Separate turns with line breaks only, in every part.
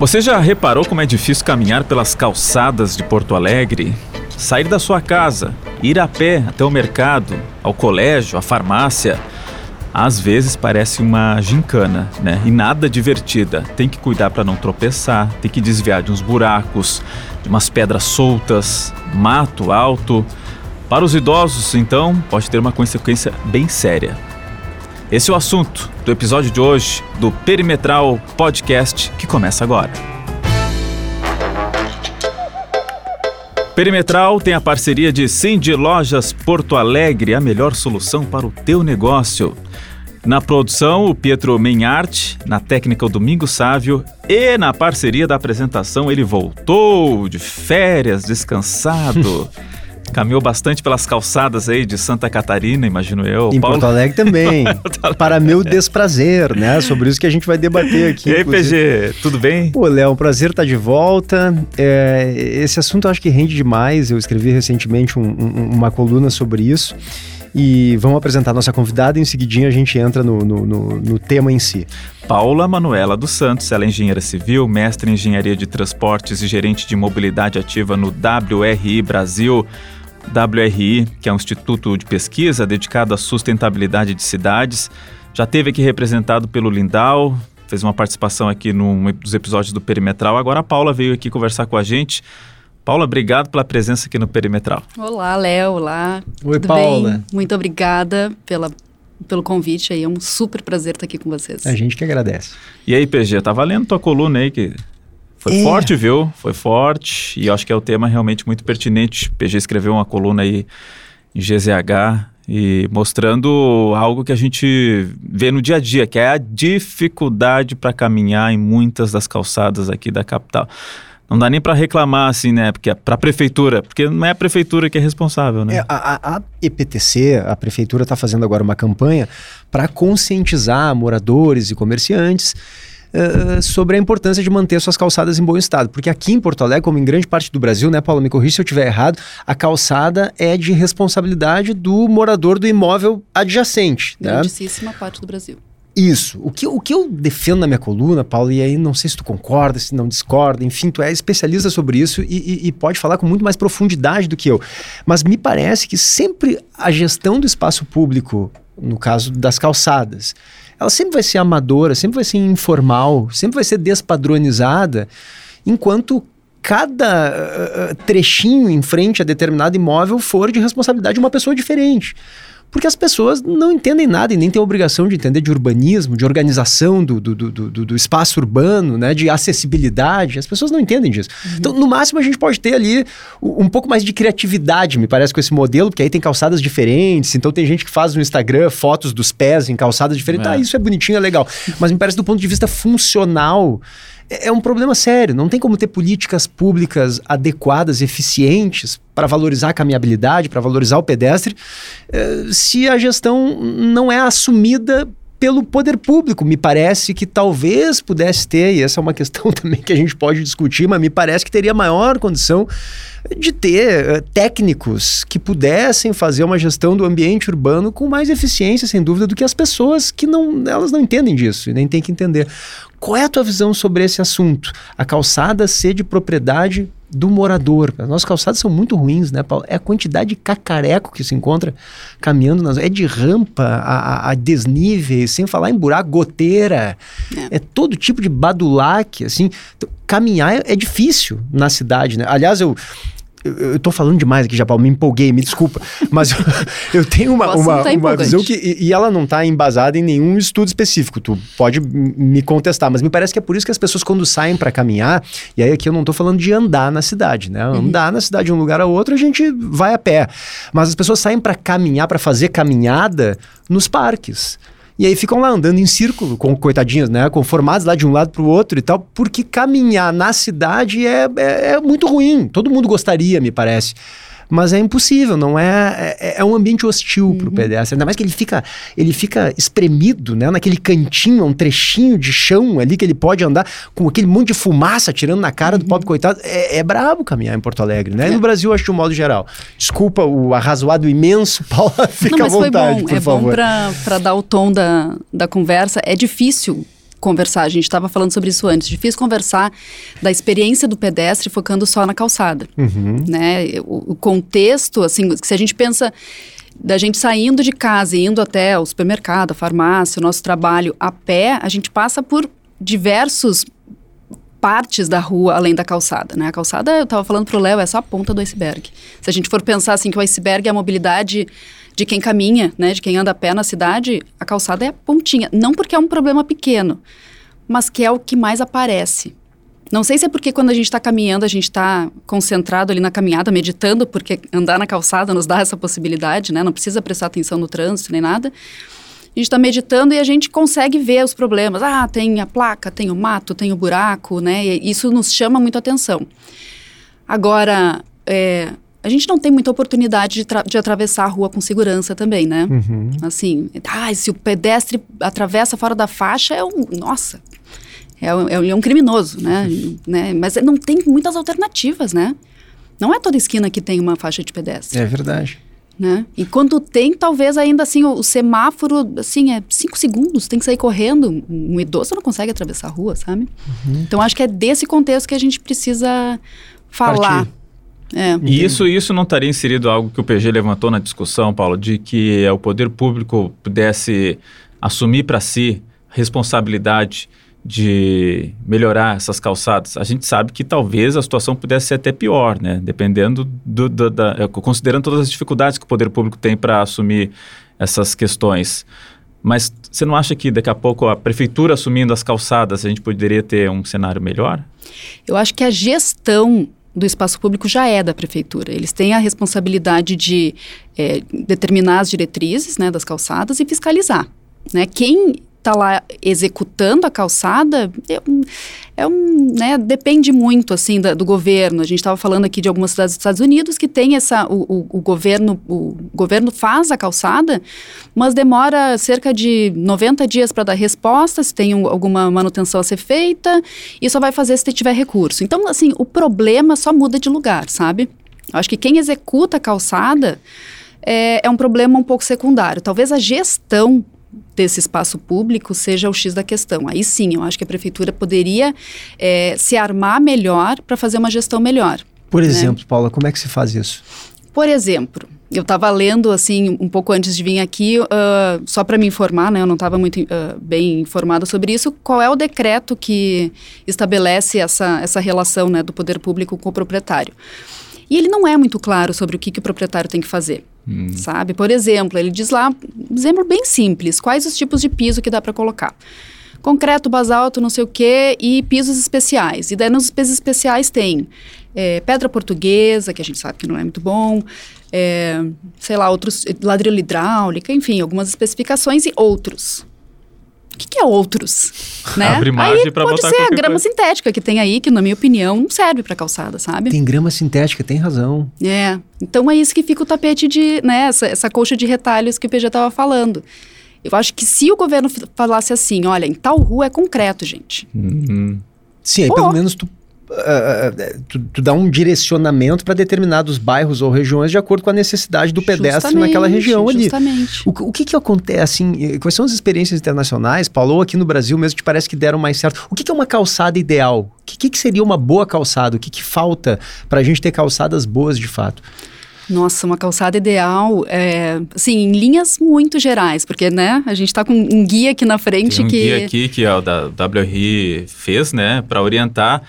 Você já reparou como é difícil caminhar pelas calçadas de Porto Alegre? Sair da sua casa, ir a pé até o mercado, ao colégio, à farmácia. Às vezes parece uma gincana, né? E nada divertida. Tem que cuidar para não tropeçar, tem que desviar de uns buracos, de umas pedras soltas, mato alto. Para os idosos, então, pode ter uma consequência bem séria. Esse é o assunto do episódio de hoje do Perimetral Podcast que começa agora. Perimetral tem a parceria de Cindy Lojas Porto Alegre, a melhor solução para o teu negócio. Na produção, o Pietro Menhart, na técnica, o Domingo Sávio e na parceria da apresentação, ele voltou de férias, descansado. Caminhou bastante pelas calçadas aí de Santa Catarina, imagino eu.
Em Paulo... Porto Alegre também. para meu desprazer, né? Sobre isso que a gente vai debater aqui.
E aí, PG, tudo bem?
Pô, Léo, um prazer estar de volta. É, esse assunto eu acho que rende demais. Eu escrevi recentemente um, um, uma coluna sobre isso. E vamos apresentar a nossa convidada e em seguidinho a gente entra no, no, no, no tema em si.
Paula Manuela dos Santos, ela é engenheira civil, mestre em engenharia de transportes e gerente de mobilidade ativa no WRI Brasil. WRI, que é um instituto de pesquisa dedicado à sustentabilidade de cidades. Já teve aqui representado pelo Lindau, fez uma participação aqui num dos episódios do Perimetral. Agora a Paula veio aqui conversar com a gente. Paula, obrigado pela presença aqui no Perimetral.
Olá, Léo. Olá.
Oi, Tudo Paula.
Bem? Muito obrigada pela, pelo convite aí. É um super prazer estar aqui com vocês.
A gente que agradece.
E aí, PG, tá valendo tua coluna aí que foi é. forte, viu? Foi forte. E eu acho que é o tema realmente muito pertinente. PG escreveu uma coluna aí em GZH e mostrando algo que a gente vê no dia a dia, que é a dificuldade para caminhar em muitas das calçadas aqui da capital. Não dá nem para reclamar assim, né? Porque é para a prefeitura, porque não é a prefeitura que é responsável, né?
É, a, a, EPTC, a prefeitura está fazendo agora uma campanha para conscientizar moradores e comerciantes uh, sobre a importância de manter suas calçadas em bom estado. Porque aqui em Porto Alegre, como em grande parte do Brasil, né, Paulo, me corrija se eu estiver errado, a calçada é de responsabilidade do morador do imóvel adjacente.
Né? Grandíssima né? parte do Brasil.
Isso. O que, o que eu defendo na minha coluna, Paulo, e aí não sei se tu concorda, se não discorda, enfim, tu é especialista sobre isso e, e, e, pode falar com muito mais profundidade do que eu. Mas me parece que sempre a gestão do espaço público, no caso das calçadas, ela sempre vai ser amadora, sempre vai ser informal, sempre vai ser despadronizada, enquanto cada uh, trechinho em frente a determinado imóvel for de responsabilidade de uma pessoa diferente. Porque as pessoas não entendem nada e nem têm obrigação de entender de urbanismo, de organização do, do, do, do, do espaço urbano, né, de acessibilidade. As pessoas não entendem disso. Uhum. Então, no máximo, a gente pode ter ali um pouco mais de criatividade, me parece, com esse modelo, porque aí tem calçadas diferentes. Então, tem gente que faz no Instagram fotos dos pés em calçadas diferentes. É. Ah, isso é bonitinho, é legal. Mas me parece, do ponto de vista funcional, é, é um problema sério. Não tem como ter políticas públicas adequadas, eficientes para valorizar a caminhabilidade, para valorizar o pedestre, eh, se a gestão não é assumida pelo poder público. Me parece que talvez pudesse ter, e essa é uma questão também que a gente pode discutir, mas me parece que teria maior condição de ter uh, técnicos que pudessem fazer uma gestão do ambiente urbano com mais eficiência, sem dúvida, do que as pessoas que não, elas não entendem disso e nem têm que entender. Qual é a tua visão sobre esse assunto? A calçada ser de propriedade do morador. As nossas calçadas são muito ruins, né, Paulo? É a quantidade de cacareco que se encontra caminhando nas. É de rampa a, a desníveis, sem falar em buraco, goteira. É, é todo tipo de badulaque, assim. Então, caminhar é, é difícil na cidade, né? Aliás, eu eu, tô falando demais aqui já, Paulo, me empolguei, me desculpa. Mas eu, eu tenho uma, uma, tá uma visão que. E, e, ela não tá embasada em nenhum estudo específico. Tu pode me contestar, mas me parece que é por isso que as pessoas, quando saem para caminhar, e aí aqui eu não tô falando de andar na cidade, né? Uhum. Andar na cidade de um lugar a outro, a gente vai a pé. Mas as pessoas saem para caminhar, para fazer caminhada nos parques. E aí ficam lá andando em círculo, com coitadinhas, né? Conformados lá de um lado para o outro e tal, porque caminhar na cidade é, é, é muito ruim. Todo mundo gostaria, me parece mas é impossível, não é, é, é um ambiente hostil uhum. para o pedestre, ainda mais que ele fica, ele fica espremido, né, naquele cantinho, um trechinho de chão ali que ele pode andar com aquele monte de fumaça tirando na cara uhum. do pobre coitado, é, é brabo caminhar em Porto Alegre, né, é. e no Brasil acho de um modo geral. Desculpa o arrazoado imenso, Paula, fica não, à vontade,
foi bom,
por
é
favor.
É bom para dar o tom da, da conversa, é difícil conversar, a gente estava falando sobre isso antes, difícil conversar da experiência do pedestre focando só na calçada,
Uhum.
né? O, o contexto, assim, se a gente pensa da gente saindo de casa e indo até o supermercado, a farmácia, o nosso trabalho a pé, a gente passa por diversos partes da rua além da calçada, né? A calçada, eu estava falando pro Léo, é só a ponta do iceberg. Se a gente for pensar assim que o iceberg é a mobilidade de quem caminha, né, de quem anda a pé na cidade, a calçada é a pontinha, não porque é um problema pequeno, mas que é o que mais aparece. Não sei se é porque quando a gente está caminhando, a gente está concentrado ali na caminhada, meditando, porque andar na calçada nos dá essa possibilidade, né? Não precisa prestar atenção no trânsito nem nada. A gente está meditando e a gente consegue ver os problemas. Ah, tem a placa, tem o mato, tem o buraco, né? E isso nos chama muito atenção. Agora, é, a gente não tem muita oportunidade de, de atravessar a rua com segurança também, né?
Uhum.
Assim, ah, se o pedestre atravessa fora da faixa, é um. Nossa, é um, é um- é criminoso, né? né? Mas não tem muitas alternativas, né? Não é toda esquina que tem uma faixa de pedestre,
É verdade.
né? E quando tem, talvez ainda assim, o, o semáforo, assim, é cinco segundos, tem que sair correndo. Um idoso não consegue atravessar a rua, sabe? Então, acho que é desse contexto que a gente precisa falar.
Partir.
É.
E isso, isso não estaria inserido algo que o PG levantou na discussão, Paulo, de que é, o poder público pudesse assumir para si responsabilidade de melhorar essas calçadas. A gente sabe que talvez a situação pudesse ser até pior, né? Dependendo do, do- da, é, considerando todas as dificuldades que o poder público tem para assumir essas questões. Mas você não acha que daqui a pouco a prefeitura assumindo as calçadas a gente poderia ter um cenário melhor?
Eu acho que a gestão do espaço público já é da prefeitura. Eles têm a responsabilidade de eh, determinar as diretrizes né, das calçadas e fiscalizar. Né? Quem está lá executando a calçada é é um, né, depende muito assim da- do governo. A gente estava falando aqui de algumas cidades dos Estados Unidos que tem essa o, o- o governo o governo faz a calçada, mas demora cerca de 90 dias para dar resposta, se tem um- alguma manutenção a ser feita, e só vai fazer se tiver recurso. Então, assim, o problema só muda de lugar, sabe? Acho que quem executa a calçada é, é um problema um pouco secundário. Talvez a gestão desse espaço público seja o X da questão. Aí sim, eu acho que a prefeitura poderia é, se armar melhor para fazer uma gestão melhor.
Por exemplo, Paula, como é que se faz isso?
Por exemplo, eu estava lendo assim um pouco antes de vir aqui, ah, só para me informar, né? Eu não estava muito ah, bem informada sobre isso. Qual é o decreto que estabelece essa, essa relação né, do poder público com o proprietário? E ele não é muito claro sobre o que, que o proprietário tem que fazer, sabe? Por exemplo, ele diz lá, um exemplo bem simples, quais os tipos de piso que dá para colocar. Concreto, basalto, não sei o quê, e pisos especiais. E daí nos pisos especiais tem é, pedra portuguesa, que a gente sabe que não é muito bom, é, sei lá, outros, ladrilho hidráulica, enfim, algumas especificações e outros. O que, que é outros? Né?
Abre margem
aí
pra
pode
botar
ser a grama
coisa.
sintética que tem aí, que na minha opinião não serve para calçada, sabe?
Tem grama sintética, tem razão.
É, então é isso que fica o tapete de, né, essa, essa colcha de retalhos que o PG estava falando. Eu acho que se o governo falasse assim, olha, em tal rua é concreto, gente.
Uhum.
Sim, aí
Pô.
pelo menos tu, tu, tu dá um direcionamento para determinados bairros ou regiões de acordo com a necessidade do pedestre naquela
Justamente,
região ali.
Justamente.
O, que- o que que acontece, assim, eh, quais são as experiências internacionais, Paulo, ou aqui no Brasil mesmo, que parece que deram mais certo? O que, que é uma calçada ideal? O que, que, que seria uma boa calçada? O que, que falta para a gente ter calçadas boas de fato?
Nossa, uma calçada ideal, é, assim, em linhas muito gerais, porque, né, a gente está com um guia aqui na frente
Tem um
que...
guia aqui que o da WRI fez, né, para orientar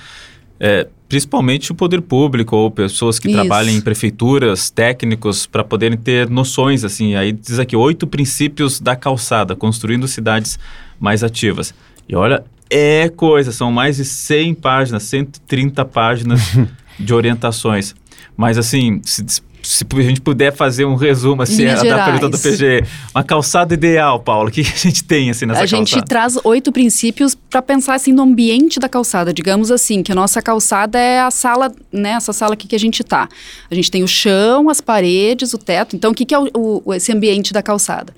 é, principalmente o poder público ou pessoas que
Isso.
trabalham em prefeituras, técnicos, para poderem ter noções, assim. Aí diz aqui, oito princípios da calçada, construindo cidades mais ativas. E olha, é coisa, são mais de 100 páginas, 130 páginas de orientações. Mas assim, se, se a gente puder fazer um resumo assim,
Linhas
da pergunta do
gerais.
PG, uma calçada ideal, Paulo, o que a gente tem assim nessa
a gente
calçada?
traz oito princípios para pensar assim no ambiente da calçada. Digamos assim, que a nossa calçada é a sala, né? Essa sala aqui que a gente tá. A gente tem o chão, as paredes, o teto. Então, o que, que é o, o- esse ambiente da calçada?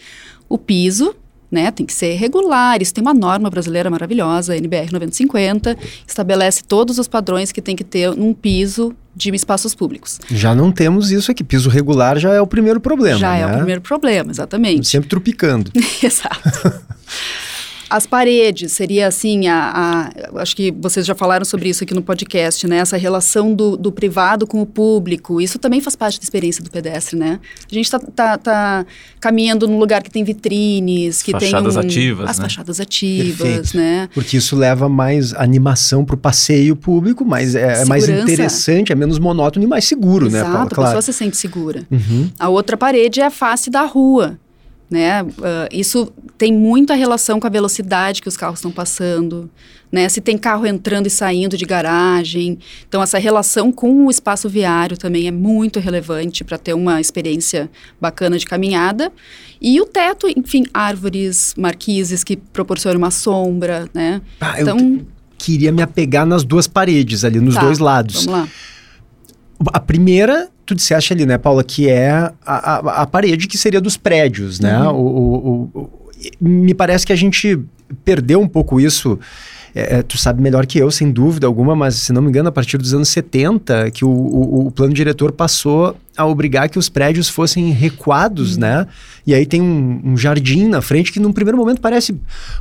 O piso, né? Tem que ser regular. Isso tem uma norma brasileira maravilhosa, a NBR 9050, estabelece todos os padrões que tem que ter num piso de espaços públicos.
Já não temos isso aqui. Piso regular já é o primeiro problema.
Já é
né?
o primeiro problema, exatamente.
Sempre trupicando.
Exato. As paredes, seria assim, a, a, acho que vocês já falaram sobre isso aqui no podcast, né? Essa relação do, do privado com o público, isso também faz parte da experiência do pedestre, né? A gente está tá, tá caminhando num lugar que tem vitrines, que
fachadas
tem...
Um, ativas,
As
né?
fachadas ativas,
Perfeito.
né?
Porque isso leva mais animação para o passeio público, mas é, é mais interessante, é menos monótono e mais seguro, né,
Exato,
Paula?
a
Claro.
pessoa se sente segura.
Uhum.
A outra parede é a face da rua. Né? Ah, isso tem muita relação com a velocidade que os carros estão passando, né? Se tem carro entrando e saindo de garagem. Então, essa relação com o espaço viário também é muito relevante para ter uma experiência bacana de caminhada. E o teto, enfim, árvores, marquises que proporcionam uma sombra, né?
Ah,
Então,
queria me apegar nas duas paredes ali, nos
tá,
dois lados.
Vamos lá.
A primeira, tu disseste ali, né, Paula, que é a, a, a parede que seria dos prédios, né?
Uhum.
O, o- o- me parece que a gente perdeu um pouco isso. É, é, tu sabe melhor que eu, sem dúvida alguma, mas se não me engano, a partir dos anos 70, que o, o- o plano diretor passou a obrigar que os prédios fossem recuados, né? E aí tem um, um jardim na frente que num primeiro momento parece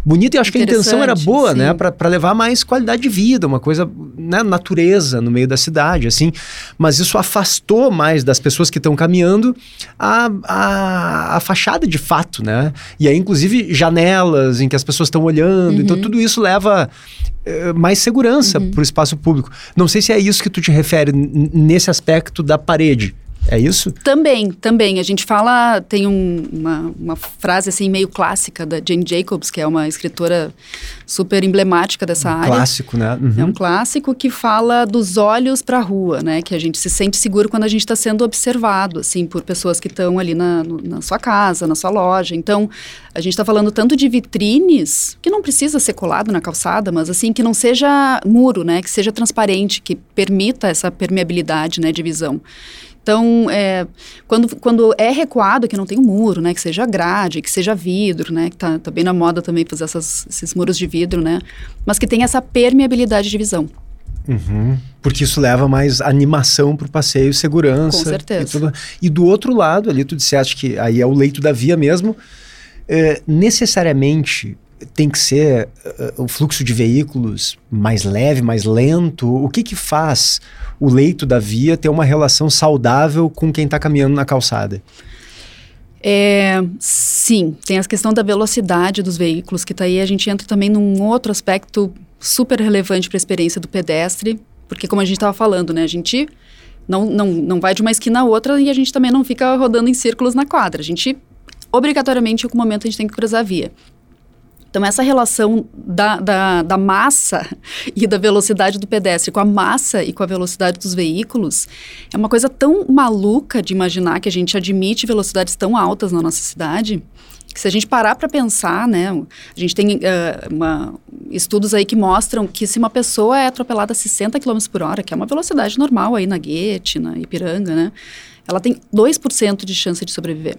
bonito e acho que a intenção era boa, né?
sim.
para levar mais qualidade de vida, uma coisa, né, natureza no meio da cidade, assim. Mas isso afastou mais das pessoas que estão caminhando a, a, a fachada de fato, né? E aí, inclusive, janelas em que as pessoas estão olhando. Então, tudo isso leva eh, mais segurança para o espaço público. Não sei se é isso que tu te refere nesse aspecto da parede. É isso?
Também, também. A gente fala, tem um- uma, uma frase assim meio clássica da Jane Jacobs, que é uma escritora super emblemática dessa área.
Clássico, né? Uhum.
É um clássico que fala dos olhos para a rua, né? Que a gente se sente seguro quando a gente está sendo observado, assim, por pessoas que estão ali na, no- na sua casa, na sua loja. Então, a gente está falando tanto de vitrines, que não precisa ser colado na calçada, mas assim, que não seja muro, né? Que seja transparente, que permita essa permeabilidade, né, de visão. Então, é, quando, quando é recuado, que não tem um muro, né? Que seja grade, que seja vidro, né? Que tá, tá bem na moda também fazer essas- esses muros de vidro, né? Mas que tenha essa permeabilidade de visão.
Uhum. Porque isso leva mais animação pro passeio, segurança.
Com certeza.
E, tudo. e do outro lado, ali tu disseste que aí é o leito da via mesmo, é, necessariamente tem que ser eh, o fluxo de veículos mais leve, mais lento. O que que faz o leito da via ter uma relação saudável com quem está caminhando na calçada?
É, sim, tem a questão da velocidade dos veículos, que tá aí a gente entra também num outro aspecto super relevante para a experiência do pedestre, porque como a gente estava falando, né, a gente não, não, não vai de uma esquina a outra e a gente também não fica rodando em círculos na quadra. A gente, obrigatoriamente, em algum momento a gente tem que cruzar a via. Então, essa relação da, da, da massa e da velocidade do pedestre com a massa e com a velocidade dos veículos é uma coisa tão maluca de imaginar que a gente admite velocidades tão altas na nossa cidade que se a gente parar para pensar, né, a gente tem eh, uma- estudos aí que mostram que se uma pessoa é atropelada a 60 km por hora, que é uma velocidade normal aí na Guete, na Ipiranga, né, ela tem 2% de chance de sobreviver.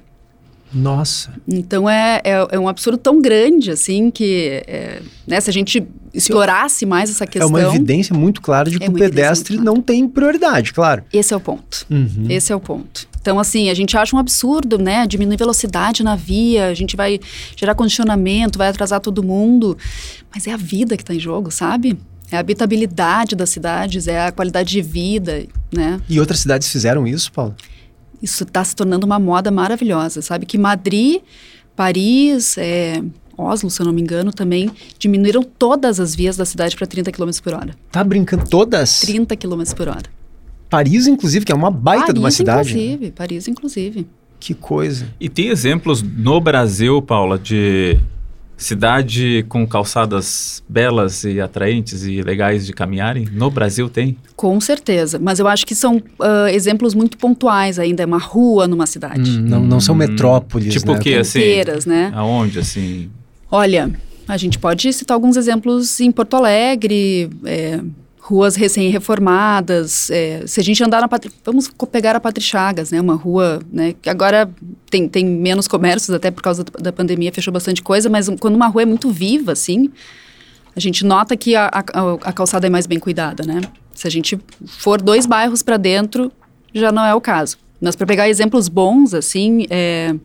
Nossa.
Então é, é, é um absurdo tão grande assim que é, né, se a gente explorasse mais essa
É
questão.
uma evidência muito clara de que
É
o pedestre não tem prioridade, claro.
Esse é o ponto.
Uhum.
Esse é o ponto. Então, assim, a gente acha um absurdo, né? Diminuir velocidade na via, a gente vai gerar condicionamento, vai atrasar todo mundo. Mas é a vida que está em jogo, sabe? É a habitabilidade das cidades, é a qualidade de vida, né?
E outras cidades fizeram isso, Paulo?
Isso está se tornando uma moda maravilhosa, sabe? Que Madrid, Paris, é, Oslo, se eu não me engano, também diminuíram todas as vias da cidade para 30 km por hora.
Tá brincando todas?
30 km por hora.
Paris, inclusive, que é uma baita
Paris,
de uma cidade. né?
inclusive. Paris, inclusive.
Que coisa.
E tem exemplos no Brasil, Paula, de cidade com calçadas belas e atraentes e legais de caminharem? No Brasil tem?
Com certeza. Mas eu acho que são ah, exemplos muito pontuais ainda. É uma rua numa cidade.
Hum, não, não são
Hum,
metrópoles,
tipo
né?
o quê? assim?
Inteiras, né?
Aonde, assim?
Olha, a gente pode citar alguns exemplos em Porto Alegre, é, ruas recém-reformadas. é, se a gente andar na Patri... Vamos pegar a Patri Chagas, né? Uma rua, né? Que agora tem, tem menos comércios, até por causa da- pandemia, fechou bastante coisa, mas quando uma rua é muito viva, assim, a gente nota que a, a, a calçada é mais bem cuidada, né? Se a gente for dois bairros para dentro, já não é o caso. Mas para pegar exemplos bons, assim, é,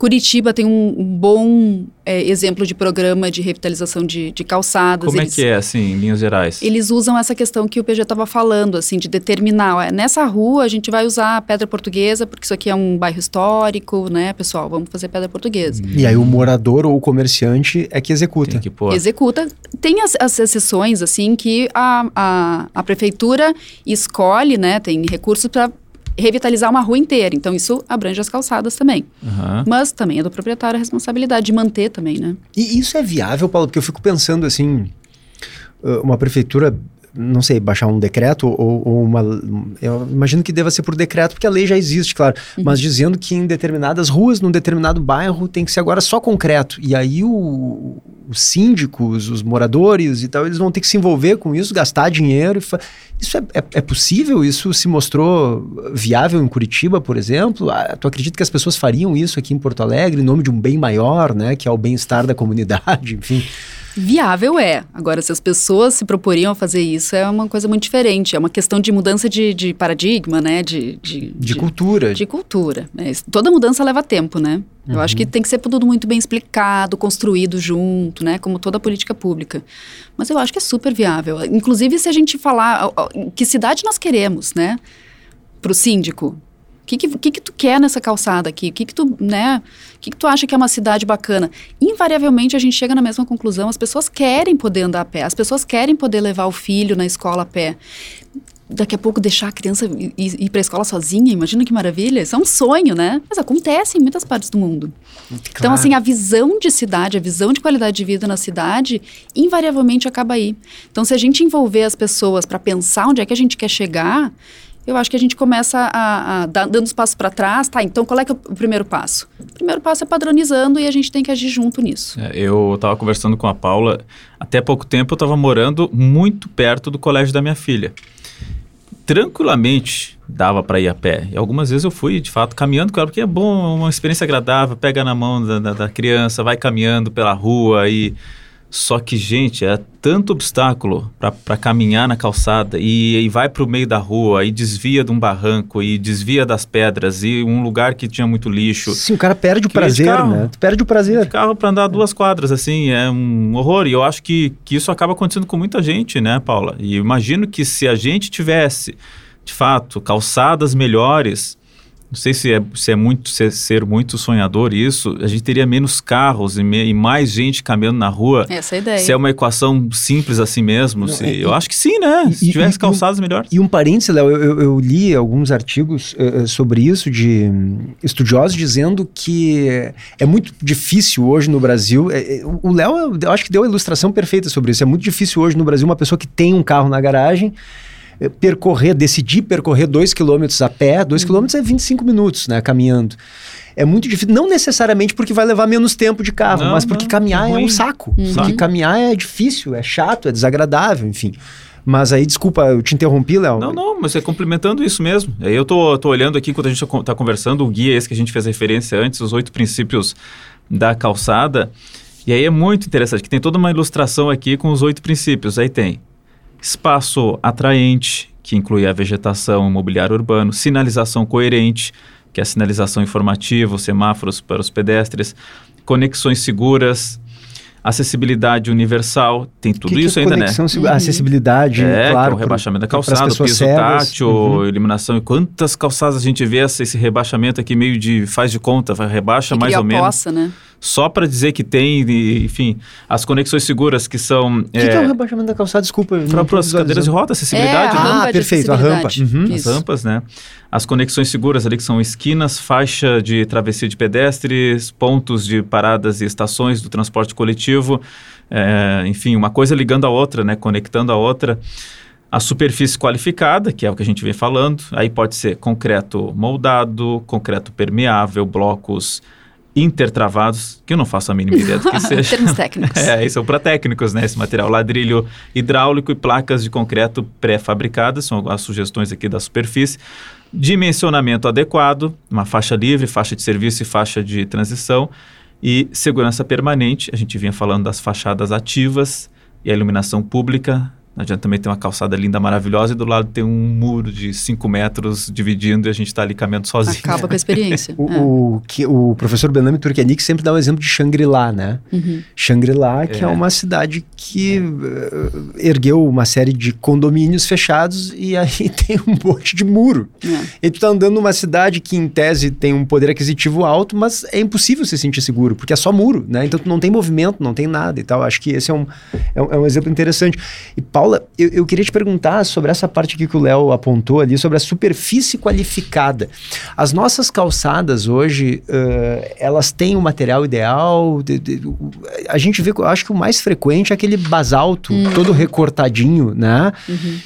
Curitiba tem um, um bom é, exemplo de programa de revitalização de, de calçadas.
Como
eles,
é que é, assim, em linhas gerais?
Eles usam essa questão que o PG estava falando, assim, de determinar, ó, nessa rua a gente vai usar a pedra portuguesa, porque isso aqui é um bairro histórico, né, pessoal, vamos fazer pedra portuguesa.
E aí o morador ou o comerciante é que executa.
Tem que pôr.
Executa. Tem as, as exceções, assim, que a, a, a prefeitura escolhe, né, tem recursos para revitalizar uma rua inteira. Então, isso abrange as calçadas também.
Aham.
Mas também é do proprietário a responsabilidade de manter também, né?
E isso é viável, Paulo? Porque eu fico pensando assim, uh, uma prefeitura, não sei, baixar um decreto ou, ou uma. Eu imagino que deva ser por decreto, porque a lei já existe, claro. Mas dizendo que em determinadas ruas, num determinado bairro, tem que ser agora só concreto. E aí o, os síndicos, os moradores e tal, eles vão ter que se envolver com isso, gastar dinheiro. fa- Isso é, é, é possível? Isso se mostrou viável em Curitiba, por exemplo? Ah, tu acredita que as pessoas fariam isso aqui em Porto Alegre, em nome de um bem maior, né? Que é o bem-estar da comunidade, enfim.
Viável é. Agora, se as pessoas se proporiam a fazer isso, é uma coisa muito diferente. É uma questão de mudança de, de paradigma, né? De, de,
De cultura.
de cultura. né? Toda mudança leva tempo, né? Eu acho que tem que ser tudo muito bem explicado, construído junto, né? Como toda política pública. Mas eu acho que é super viável. Inclusive, se a gente falar que cidade nós queremos, né? Para o síndico. O que, que, que que tu quer nessa calçada aqui? O que, que tu, né? O que, que tu acha que é uma cidade bacana? Invariavelmente a gente chega na mesma conclusão. As pessoas querem poder andar a pé, as pessoas querem poder levar o filho na escola a pé. Daqui a pouco deixar a criança ir, ir para a escola sozinha, imagina que maravilha. Isso é um sonho, né? Mas acontece em muitas partes do mundo. Então,
Claro.
assim, a visão de cidade, a visão de qualidade de vida na cidade, invariavelmente acaba aí. Então, se a gente envolver as pessoas para pensar onde é que a gente quer chegar, eu acho que a gente começa a, a dando os passos para trás. Tá, então qual é, é o primeiro passo? O primeiro passo é padronizando e a gente tem que agir junto nisso.
É, Eu estava conversando com a Paula. Até pouco tempo eu estava morando muito perto do colégio da minha filha. Tranquilamente dava para ir a pé. E algumas vezes eu fui, de fato, caminhando com ela, porque é bom, uma experiência agradável. Pega na mão da, da- da criança, vai caminhando pela rua e. Só que, gente, é tanto obstáculo para caminhar na calçada e, e vai para o meio da rua e desvia de um barranco e desvia das pedras e um lugar que tinha muito lixo.
Sim, o cara perde o prazer,
carro.
né? Tu perde o prazer.
carro para andar duas quadras, assim, é um horror. E eu acho que, que isso acaba acontecendo com muita gente, né, Paula? E imagino que se a gente tivesse, de fato, calçadas melhores, não sei se é, se é muito se- ser muito sonhador isso, a gente teria menos carros e, me- e mais gente caminhando na rua.
Essa é a ideia.
Se é uma equação simples assim mesmo,
Não,
se-
é-
eu acho que sim, né?
e-
Se
e-
tivesse
e-
calçadas melhores.
E um parêntese, Léo, eu, eu- eu li alguns artigos eh, sobre isso de hum, estudiosos dizendo que é muito difícil hoje no Brasil. eh, o Léo, eu- acho que deu a ilustração perfeita sobre isso. É muito difícil hoje no Brasil uma pessoa que tem um carro na garagem percorrer, decidir percorrer dois quilômetros a pé. Dois quilômetros é 25 minutos, né, caminhando. É muito difícil, não necessariamente porque vai levar menos tempo de carro,
Não,
mas porque
não,
caminhar
é
é, um saco.
Uhum.
Porque caminhar é difícil, é chato, é desagradável, enfim. Mas aí, desculpa, eu te interrompi, Léo.
Não, não, mas é complementando isso mesmo. Aí eu tô, tô olhando aqui, quando a gente está conversando, o guia esse que a gente fez referência antes, os oito princípios da calçada. E aí é muito interessante, que tem toda uma ilustração aqui com os oito princípios. Aí tem espaço atraente, que inclui a vegetação, o mobiliário urbano, sinalização coerente, que é a sinalização informativa, os semáforos para os pedestres, conexões seguras, acessibilidade universal, tem tudo
Que que
isso
é
ainda, né?
conexão,
Uhum.
acessibilidade,
É,
claro.
que é o rebaixamento da calçada, piso
cegas.
tátil,
Uhum.
iluminação. E quantas calçadas a gente vê esse rebaixamento aqui meio de faz de conta, vai- rebaixa
Que
mais ou menos.
poça, né?
Só para dizer que tem, enfim, as conexões seguras que são
O que, que é o rebaixamento da calçada? Desculpa.
para as cadeiras de roda, acessibilidade,
É, a
né?
rampa
Ah,
de
perfeito, a rampa. Uhum.
as rampas, né? As conexões seguras ali que são esquinas, faixa de travessia de pedestres, pontos de paradas e estações do transporte coletivo, é, enfim, uma coisa ligando a outra, né? Conectando a outra. A superfície qualificada, que é o que a gente vem falando, aí pode ser concreto moldado, concreto permeável, blocos intertravados, que eu não faço a mínima ideia do que seja.
Termos técnicos.
É, isso é para técnicos, né? Esse material. Ladrilho hidráulico e placas de concreto pré-fabricadas, são as sugestões aqui da superfície. Dimensionamento adequado, uma faixa livre, faixa de serviço e faixa de transição. E segurança permanente, a gente vinha falando das fachadas ativas e a iluminação pública Não adianta também ter uma calçada linda, maravilhosa e do lado tem um muro de 5 metros dividindo e a gente está ali caminhando sozinho.
Acaba com a experiência.
O,
é.
o, que, o professor Benami Turkianik sempre dá o exemplo de Shangri-La, né?
Uhum.
Shangri-La, que é.
É.
uma cidade que eh, ergueu uma série de condomínios fechados e aí tem um monte de muro.
É.
E tu tá andando numa cidade que, em tese, tem um poder aquisitivo alto, mas é impossível se sentir seguro, porque é só muro, né? Então tu não tem movimento, não tem nada e tal. Acho que esse é um, é um, é um exemplo interessante. E, Paula, eu, eu queria te perguntar sobre essa parte aqui que o Léo apontou ali, sobre a superfície qualificada. As nossas calçadas hoje, eh, elas têm o material ideal? De- de- a gente vê, eu acho que o mais frequente é aquele basalto, todo recortadinho, né?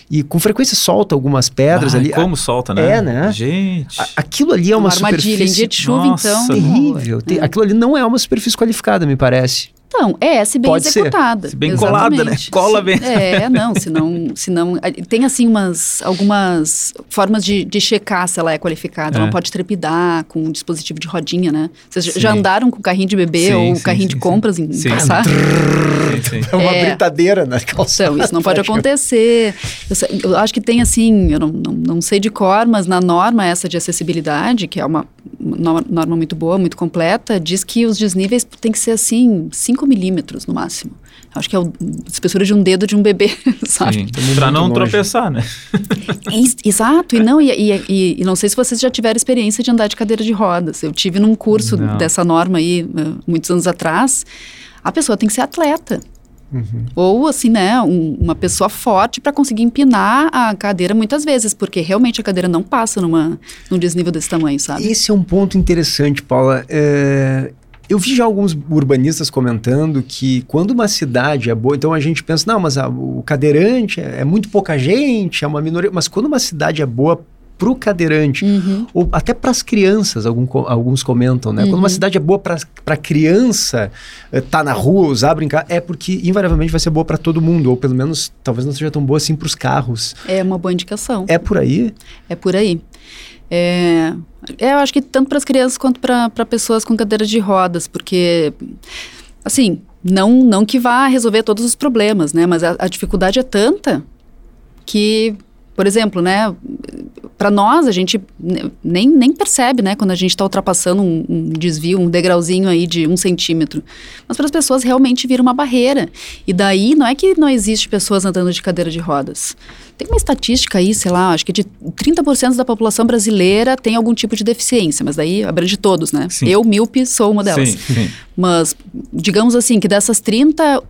E com frequência solta algumas pedras
Ai,
ali.
Como solta, né?
É, né?
Gente.
A- aquilo ali é uma,
Uma armadilha. Em
superfície
dia de chuva,
Nossa,
então.
terrível. Tem- Aquilo ali não é uma superfície qualificada, me parece.
Então, é, se bem
Pode ser.
executada.
Se bem colada, né?
Exatamente.
Cola
Se-
bem.
É, não, se não, se não... Tem, assim, umas, algumas formas de, de checar se ela é qualificada.
É.
Ela pode trepidar com um dispositivo de rodinha, né? Vocês
Sim.
já andaram com carrinho de bebê
Sim,
ou
sim,
carrinho
sim,
de compras em
Sim. sim.
É uma
É.
britadeira na calçada.
Então, isso não pode acontecer. Eu, eu acho que tem, assim, eu não, não, não sei de cor, mas na norma essa de acessibilidade, que é uma norma muito boa, muito completa, diz que os desníveis tem que ser, assim, 5 milímetros no máximo. Eu Acho que é o- a espessura de um dedo de um bebê, sabe?
Sim.
Também
Pra
muito
não
longe.
tropeçar, né?
Ex- Exato, e não, e, e- e- e não sei se vocês já tiveram experiência de andar de cadeira de rodas. Eu tive num curso
Não.
dessa norma aí, eh, muitos anos atrás. A pessoa tem que ser atleta. Ou, assim, né, um- uma pessoa forte para conseguir empinar a cadeira muitas vezes, porque realmente a cadeira não passa numa, num desnível desse tamanho, sabe?
Esse é um ponto interessante, Paula. É, Eu vi já alguns urbanistas comentando que quando uma cidade é boa, então a gente pensa, não, mas a- o cadeirante é, é muito pouca gente, é uma minoria, mas quando uma cidade é boa para o cadeirante,
Uhum.
ou até para as crianças, algum alguns comentam, né? Quando uma cidade é boa para criança eh, tá na rua, usar, brincar, é porque invariavelmente vai ser boa para todo mundo, ou pelo menos talvez não seja tão boa assim para os carros.
É uma boa indicação.
É por aí?
É por aí. É, é, eu acho que tanto para as crianças quanto para pessoas com cadeira de rodas, porque, assim, não, não que vá resolver todos os problemas, né? Mas a, a dificuldade é tanta que, por exemplo, né? Para nós, a gente ne- nem, nem percebe, né? Quando a gente está ultrapassando um, um desvio, um degrauzinho aí de um centímetro. Mas para as pessoas realmente vira uma barreira. E daí, não é que não existe pessoas andando de cadeira de rodas. Tem uma estatística aí, sei lá, acho que de 30% da população brasileira tem algum tipo de deficiência, mas daí abrange todos, né?
Sim.
Eu, míope, sou uma delas.
Sim, sim.
Mas, digamos assim, que dessas 30,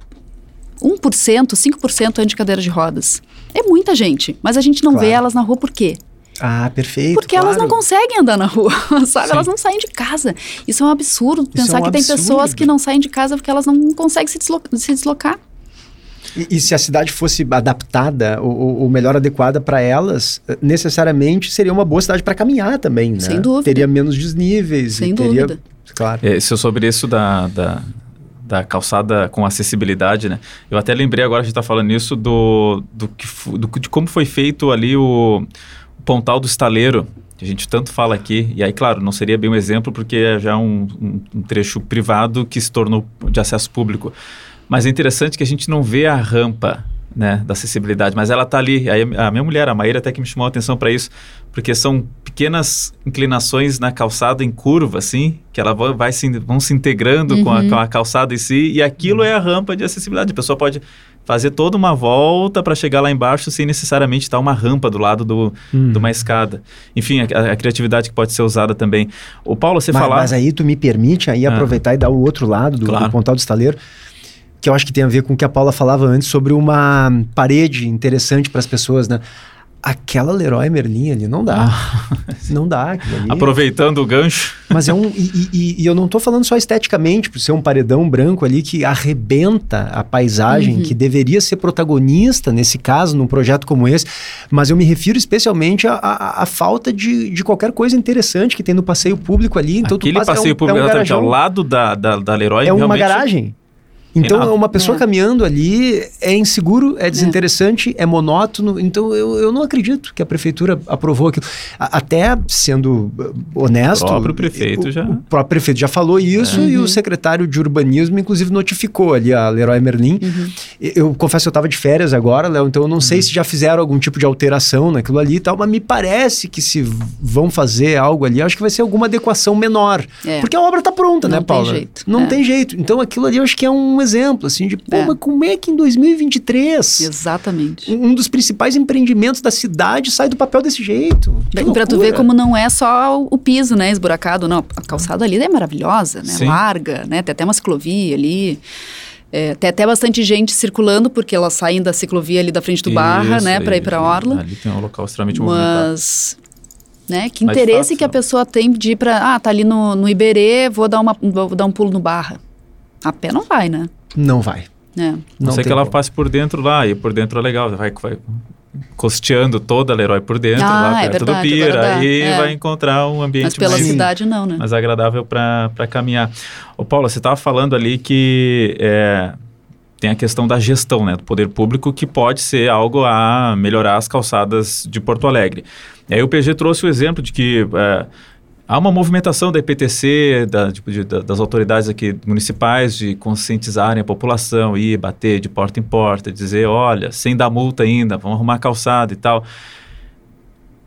1%, 5% anda de cadeira de rodas. É muita gente, mas a gente não
Claro.
vê elas na rua por quê?
Ah, perfeito.
Porque elas não
claro.
conseguem andar na rua, sabe?
Sim.
Elas não saem de casa. Isso é um absurdo pensar
é um
que tem
absurdo.
pessoas que não saem de casa porque elas não conseguem se, deslo- se deslocar.
E, e se a cidade fosse adaptada ou, ou- melhor adequada para elas, eh, necessariamente seria uma boa cidade para caminhar também, né?
Sem dúvida.
Teria menos desníveis.
Sem
e teria,
dúvida.
Claro.
É, se eu sobre isso da, da, da calçada com acessibilidade, né? Eu até lembrei agora, a gente está falando isso, do, do, que, do, de como foi feito ali o, o Pontal do Estaleiro, que a gente tanto fala aqui. E aí, claro, não seria bem um exemplo, porque é já um, um, um trecho privado que se tornou de acesso público. Mas é interessante que a gente não vê a rampa né, da acessibilidade, mas ela está ali. Aí a minha mulher, a Maíra, até que me chamou a atenção para isso, porque são pequenas inclinações na calçada em curva, assim, que ela vai, vai se, vão se integrando com, a,
Uhum.
com a calçada em si, e aquilo é a rampa de acessibilidade. A pessoa pode fazer toda uma volta para chegar lá embaixo sem necessariamente estar uma rampa do lado do,
Hum.
de uma escada. Enfim, a, a criatividade que pode ser usada também. O Paulo, você
mas,
falava...
mas aí tu me permite aí
Ah.
aproveitar e dar o outro lado do,
Claro.
do Pontal do Estaleiro, que eu acho que tem a ver com o que a Paula falava antes sobre uma parede interessante para as pessoas, né? Aquela Leroy Merlin ali não dá. Não dá.
Aproveitando o gancho.
Mas é um. E, e- e eu não tô falando só esteticamente, por ser um paredão branco ali que arrebenta a paisagem,
Uhum.
que deveria ser protagonista nesse caso, num projeto como esse. Mas eu me refiro especialmente à, falta de, de qualquer coisa interessante que tem no passeio público ali. Então tu
Aquele
passa, é um-
passeio público
é um
ao lado da, da, da Leroy,
É uma garagem. Então,
nada.
uma pessoa
É.
caminhando ali é inseguro, é desinteressante, é, monótono. Então, eu, eu não acredito que a prefeitura aprovou aquilo. A- até sendo uh, honesto.
O próprio prefeito
o,
já-
O próprio prefeito já falou isso e o secretário de urbanismo, inclusive, notificou ali a Leroy Merlin. E- Eu confesso que eu estava de férias agora, Léo, então eu não sei se já fizeram algum tipo de alteração naquilo ali e tal, mas me parece que se vão fazer algo ali, acho que vai ser alguma adequação menor.
É.
Porque a obra está pronta,
Não
né,
tem
Paula?
jeito.
Não
É.
tem jeito. Então aquilo ali eu acho que é um exemplo, assim, de, pô,
É.
mas como é que em 2023
Exatamente.
um dos principais empreendimentos da cidade sai do papel desse jeito?
E pra tu ver como não é só o, piso, né, esburacado, não. A calçada ali é maravilhosa, né,
Sim.
larga, né, tem até uma ciclovia ali. É, tem até bastante gente circulando, porque elas saem da ciclovia ali da frente do Barra,
Isso,
né, pra ir pra Orla.
Ali tem um local extremamente movimentado.
Mas, né, que
Mas
interesse
fato,
que a
não.
pessoa tem de ir pra, ah, tá ali no, no Iberê, vou dar, uma, vou dar um pulo no Barra. A pé não vai, né?
Não vai.
É.
Não,
Não
sei que ela
como.
passe por dentro lá, e por dentro é legal, vai, vai costeando toda a Leroy por dentro,
Ah,
lá
é
perto
verdade,
do Pira,
agora dá,
aí
é.
vai encontrar um ambiente
Mas pela
mais,
cidade não, né?
mais agradável para caminhar. Ô Paula, você estava falando ali que é, tem a questão da gestão né, do poder público que pode ser algo a melhorar as calçadas de Porto Alegre. E aí o PG trouxe o exemplo de que é, há uma movimentação da EPTC, da, tipo, de- da- das autoridades aqui municipais de conscientizarem a população, ir bater de porta em porta, dizer, olha, sem dar multa ainda, vamos arrumar calçada e tal.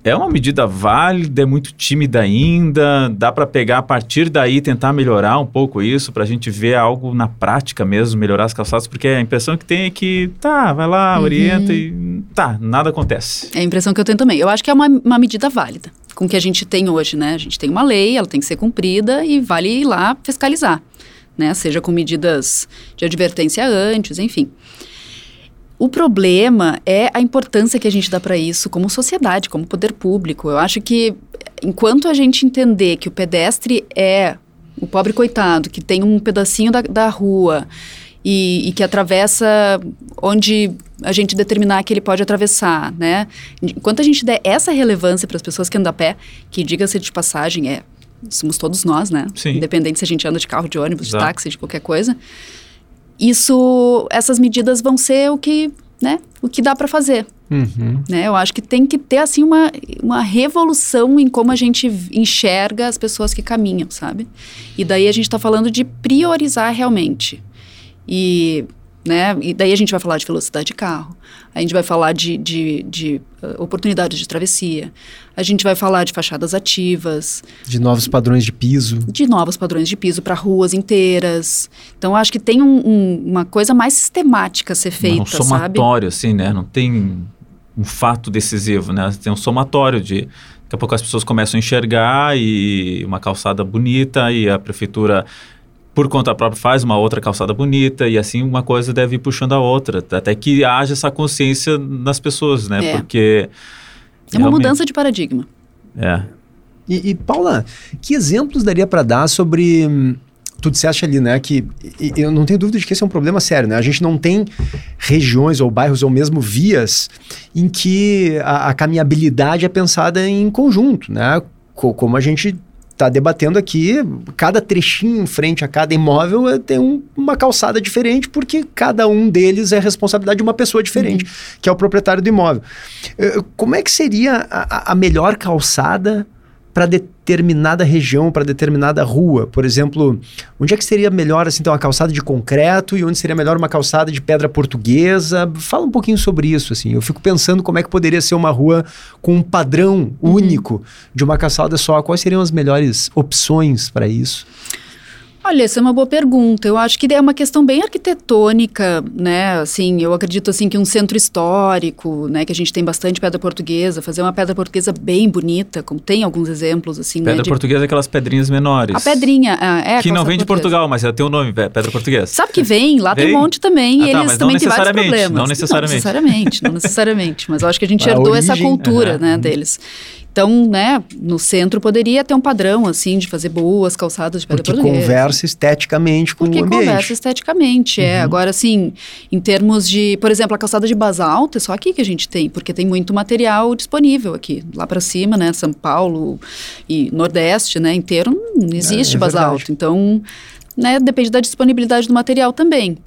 É uma medida válida, é muito tímida ainda, dá para pegar a partir daí tentar melhorar um pouco isso, para a gente ver algo na prática mesmo, melhorar as calçadas, porque a impressão que tem é que, tá, vai lá,
Uhum.
orienta e tá, nada acontece.
É a impressão que eu tenho também. Eu acho que é uma, uma medida válida com o que a gente tem hoje, né? A gente tem uma lei, ela tem que ser cumprida e vale ir lá fiscalizar, né? Seja com medidas de advertência antes, enfim. O problema é a importância que a gente dá para isso como sociedade, como poder público. Eu acho que enquanto a gente entender que o pedestre é o pobre coitado, que tem um pedacinho da, da rua e, e que atravessa onde a gente determinar que ele pode atravessar, né? Enquanto a gente der essa relevância para as pessoas que andam a pé, que diga-se de passagem, é somos todos nós, né?
Sim.
Independente se a gente anda de carro, de ônibus,
Exato.
de táxi, de qualquer coisa. Isso, essas medidas vão ser o que, né? O que dá para fazer.
Uhum.
Né? Eu acho que tem que ter assim uma, uma revolução em como a gente enxerga as pessoas que caminham, sabe? E daí a gente está falando de priorizar realmente. E, né? e daí a gente vai falar de velocidade de carro, a gente vai falar de, de, de uh, oportunidades de travessia, a gente vai falar de fachadas ativas,
De novos padrões de piso.
de novos padrões de piso para ruas inteiras. Então, acho que tem um- um- uma coisa mais sistemática a ser feita,
um
sabe?
somatório, assim, né? Não tem um fato decisivo, né? Tem um somatório de... Daqui a pouco as pessoas começam a enxergar e uma calçada bonita e a prefeitura, por conta própria, faz uma outra calçada bonita e assim uma coisa deve ir puxando a outra, até que haja essa consciência nas pessoas, né?
É.
Porque...
É uma
realmente-
mudança de paradigma.
É.
E, e, Paula, que exemplos daria para dar sobre. hum, Tu disseste ali, né, que eu não tenho dúvida de que esse é um problema sério, né? A gente não tem regiões ou bairros ou mesmo vias em que a, a caminhabilidade é pensada em conjunto, né? Co- como a gente está debatendo aqui, cada trechinho em frente a cada imóvel eh, tem um- uma calçada diferente, porque cada um deles é responsabilidade de uma pessoa diferente, que é o proprietário do imóvel. Eh, Como é que seria a- a melhor calçada para determinada região, para determinada rua? Por exemplo, onde é que seria melhor assim, então, uma calçada de concreto e onde seria melhor uma calçada de pedra portuguesa? Fala um pouquinho sobre isso. Assim. Eu fico pensando como é que poderia ser uma rua com um padrão único de uma calçada só. Quais seriam as melhores opções para isso?
Olha, essa é uma boa pergunta. Eu acho que é uma questão bem arquitetônica, né? Assim, eu acredito assim que um centro histórico, né, que a gente tem bastante pedra portuguesa, fazer uma pedra portuguesa bem bonita, como tem alguns exemplos assim,
Pedra
né, de-
portuguesa é aquelas pedrinhas menores.
A pedrinha, ah, é a
Que não vem de. Portugal, mas é tem o nome, pe- pedra portuguesa.
Sabe que vem, lá tem
Vem?
um monte também,
Ah,
e
tá,
eles
mas não
também têm vários problemas.
não necessariamente.
Não necessariamente, não necessariamente, mas eu acho que a gente
A
herdou essa
origem,
cultura,
aham.
né, deles. Então, né, no centro poderia ter um padrão, assim, de fazer boas calçadas de pedra
Porque
portuguesa.
conversa esteticamente com
Porque
o ambiente.
conversa esteticamente, é. Agora, assim, em termos de, por exemplo, a calçada de basalto, é só aqui que a gente tem, porque tem muito material disponível aqui. Lá para cima, né, São Paulo e Nordeste, né, inteiro, não existe
É, é
basalto. Então, né, depende da disponibilidade do material também.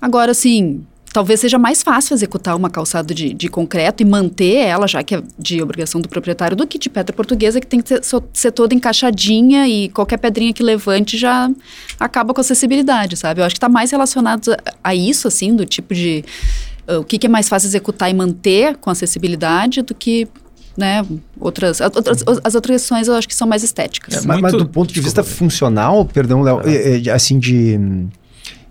Agora, assim, talvez seja mais fácil executar uma calçada de, de, concreto e manter ela, já que é de obrigação do proprietário, do que de pedra portuguesa, que tem que ser, ser toda encaixadinha e qualquer pedrinha que levante já acaba com a acessibilidade, sabe? Eu acho que está mais relacionado a, a, isso, assim, do tipo de... Uh, o que, que, é mais fácil executar e manter com acessibilidade do que né, outras, outras, as outras questões eu acho que são mais estéticas.
É, mas, mas, do ponto de vista funcional, perdão, Léo, é. é assim, de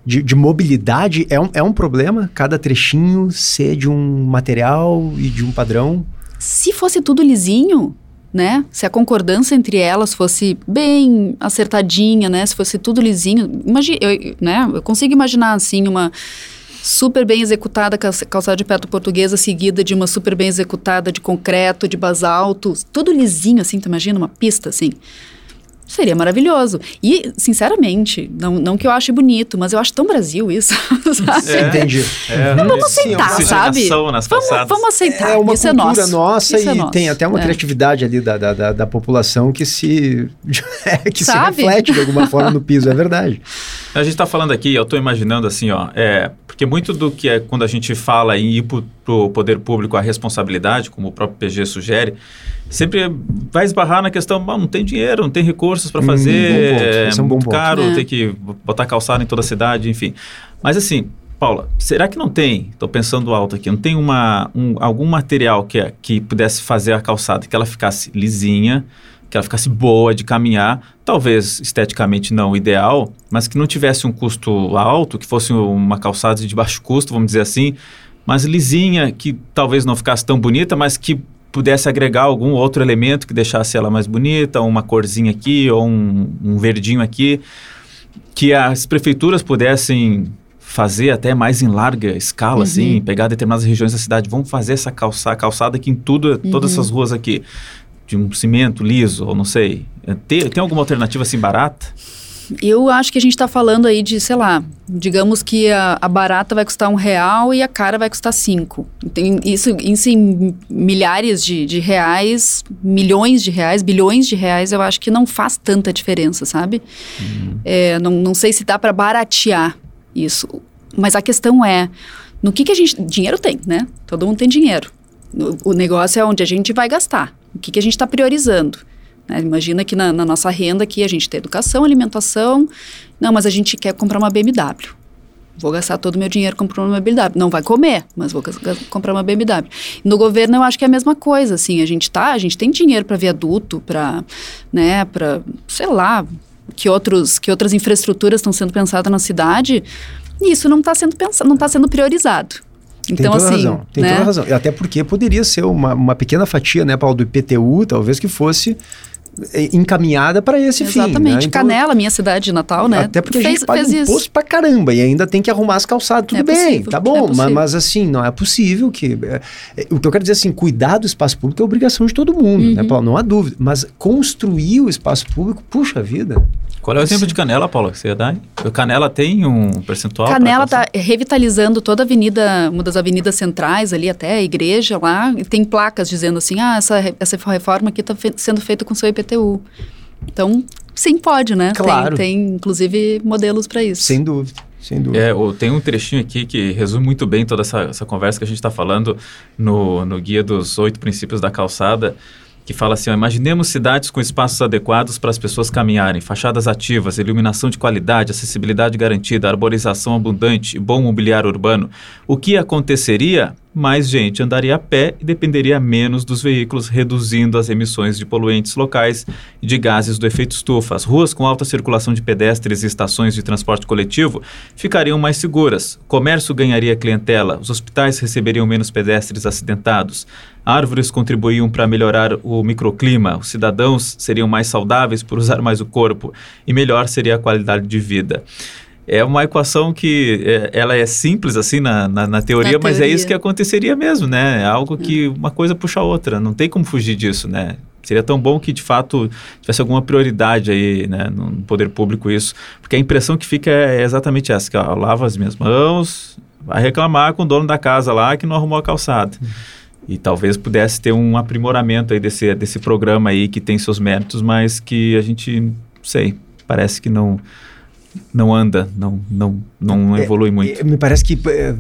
de, de, mobilidade é um, é um problema? Cada trechinho ser de um material e de um padrão?
Se fosse tudo lisinho, né? Se a concordância entre elas fosse bem acertadinha, né? Se fosse tudo lisinho, imagina, eu, né? Eu consigo imaginar assim uma super bem executada calçada de pedra portuguesa seguida de uma super bem executada de concreto, de basalto, tudo lisinho assim, tu imagina uma pista assim. Seria maravilhoso. E, sinceramente, não, não que eu ache bonito, mas eu acho tão Brasil isso.
Sabe? É, entendi.
É, vamos aceitar, sim, sabe? Nas vamos, vamos aceitar.
É uma
isso
cultura
é
nossa
isso
e é tem até uma é. criatividade ali da, da, da, da, população que se que se reflete de alguma forma no piso, é verdade.
A gente está falando aqui, eu estou imaginando assim, ó, é, porque muito do que é quando a gente fala em ir para o poder público a responsabilidade, como o próprio PG sugere, sempre vai esbarrar na questão, não tem dinheiro, não tem recursos para fazer, hum, é, é um muito caro, é. tem que botar calçado em toda a cidade, enfim. Mas assim, Paula, será que não tem, estou pensando alto aqui, não tem uma, um, algum material que, é, que pudesse fazer a calçada, que ela ficasse lisinha, que ela ficasse boa de caminhar, talvez esteticamente não ideal, mas que não tivesse um custo alto, que fosse uma calçada de baixo custo, vamos dizer assim, mas lisinha, que talvez não ficasse tão bonita, mas que pudesse agregar algum outro elemento que deixasse ela mais bonita, uma corzinha aqui ou um, um verdinho aqui, que as prefeituras pudessem fazer até mais em larga escala, assim, uhum. assim, pegar determinadas regiões da cidade, vamos fazer essa calçada, calçada aqui em tudo, uhum. todas essas ruas aqui, de um cimento liso, ou não sei. Tem, tem alguma alternativa assim barata?
Eu acho que a gente está falando aí de, sei lá, digamos que a, a, barata vai custar um real e a cara vai custar cinco. Tem isso, isso em milhares de, de reais, milhões de reais, bilhões de reais, eu acho que não faz tanta diferença, sabe? Uhum. É, não, não sei se dá para baratear isso. Mas a questão é, no que, que a gente... Dinheiro tem, né? Todo mundo tem dinheiro. O, o negócio é onde a gente vai gastar. O que, que a gente está priorizando. Né? Imagina que na, na, nossa renda aqui a gente tem educação, alimentação. Não, mas a gente quer comprar uma BMW. Vou gastar todo o meu dinheiro comprando uma BMW. Não vai comer, mas vou comprar uma BMW. No governo eu acho que é a mesma coisa, assim, a gente tá, a gente tem dinheiro para viaduto, para, né, para, sei lá, que outros que outras infraestruturas estão sendo pensadas na cidade, e isso não está sendo pensado, não está sendo priorizado.
Então, tem toda assim, razão. Tem né? toda razão. Até porque poderia ser uma, uma pequena fatia, né, Paulo, do IPTU, talvez que fosse encaminhada para esse
Exatamente.
fim. Exatamente.
Né? Então, Canela, minha cidade de Natal, né?
Até porque fez, a gente paga imposto para caramba e ainda tem que arrumar as calçadas. Tudo é bem, possível, tá bom, é mas, mas, assim, não é possível que... É, é, o que eu quero dizer assim, cuidar do espaço público é obrigação de todo mundo, né, uhum. né, Paulo? Não há dúvida. Mas construir o espaço público, puxa vida...
Qual é o exemplo de Canela, Paula, que você ia dar? O Canela tem um percentual?
Canela está revitalizando toda a avenida, uma das avenidas centrais ali até a igreja lá, e tem placas dizendo assim, ah, essa, essa reforma aqui está fe sendo feita com seu IPTU. Então, sim, pode, né?
Claro.
Tem, tem inclusive, modelos para isso.
Sem dúvida. Sem dúvida.
É, tem um trechinho aqui que resume muito bem toda essa, essa conversa que a gente está falando no, no Guia dos Oito Princípios da Calçada, que fala assim: ó, imaginemos cidades com espaços adequados para as pessoas caminharem, fachadas ativas, iluminação de qualidade, acessibilidade garantida, arborização abundante e bom mobiliário urbano. O que aconteceria mais gente andaria a pé e dependeria menos dos veículos, reduzindo as emissões de poluentes locais e de gases do efeito estufa. As ruas com alta circulação de pedestres e estações de transporte coletivo ficariam mais seguras. O comércio ganharia clientela, os hospitais receberiam menos pedestres acidentados. Árvores contribuíam para melhorar o microclima, os cidadãos seriam mais saudáveis por usar mais o corpo e melhor seria a qualidade de vida é uma equação que é, ela é simples assim na, na, na, teoria, na, mas é isso que aconteceria mesmo, né? É algo que é. uma coisa puxa a outra, não tem como fugir disso, né? Seria tão bom que de fato tivesse alguma prioridade aí, né, no poder público isso, porque a impressão que fica é exatamente essa, que ó, eu lavo as minhas mãos, vai reclamar com o dono da casa lá que não arrumou a calçada. Uhum. E talvez pudesse ter um aprimoramento aí desse, desse programa aí que tem seus méritos, mas que a gente, não sei, parece que não não anda, não, não, não é, evolui muito.
É, me parece que é,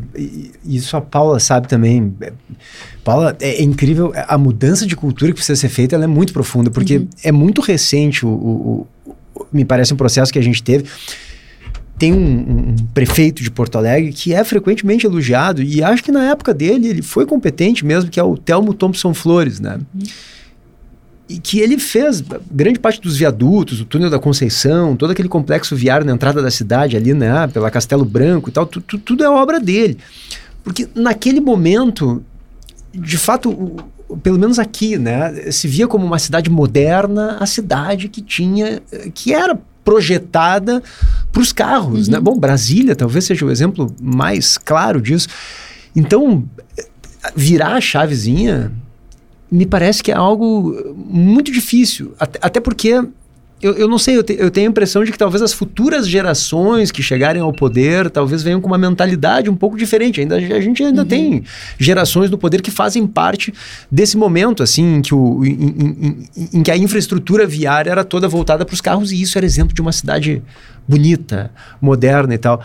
isso a Paula sabe também. É, Paula, é, é, incrível a mudança de cultura que precisa ser feita, ela é muito profunda, porque uhum. é muito recente o, o, o, me parece um processo que a gente teve. Tem um, um, prefeito de Porto Alegre que é frequentemente elogiado, e acho que na época dele ele foi competente mesmo, que é o Telmo Thompson Flores, né? Uhum e que ele fez grande parte dos viadutos, o túnel da Conceição, todo aquele complexo viário na entrada da cidade ali, né, pela Castelo Branco e tal, tu, tu, tudo é obra dele. Porque naquele momento, de fato, pelo menos aqui, né, se via como uma cidade moderna, a cidade que tinha, que era projetada para os carros, né? uhum. né? Bom, Brasília talvez seja o exemplo mais claro disso. Então, virar a chavezinha me parece que é algo muito difícil. Até, até porque, eu, eu não sei, eu, te, eu, tenho a impressão de que talvez as futuras gerações que chegarem ao poder talvez venham com uma mentalidade um pouco diferente. Ainda, a gente ainda uhum. tem gerações do poder que fazem parte desse momento, assim, em que, o, em, em, em, em que a infraestrutura viária era toda voltada para os carros e isso era exemplo de uma cidade bonita, moderna e tal.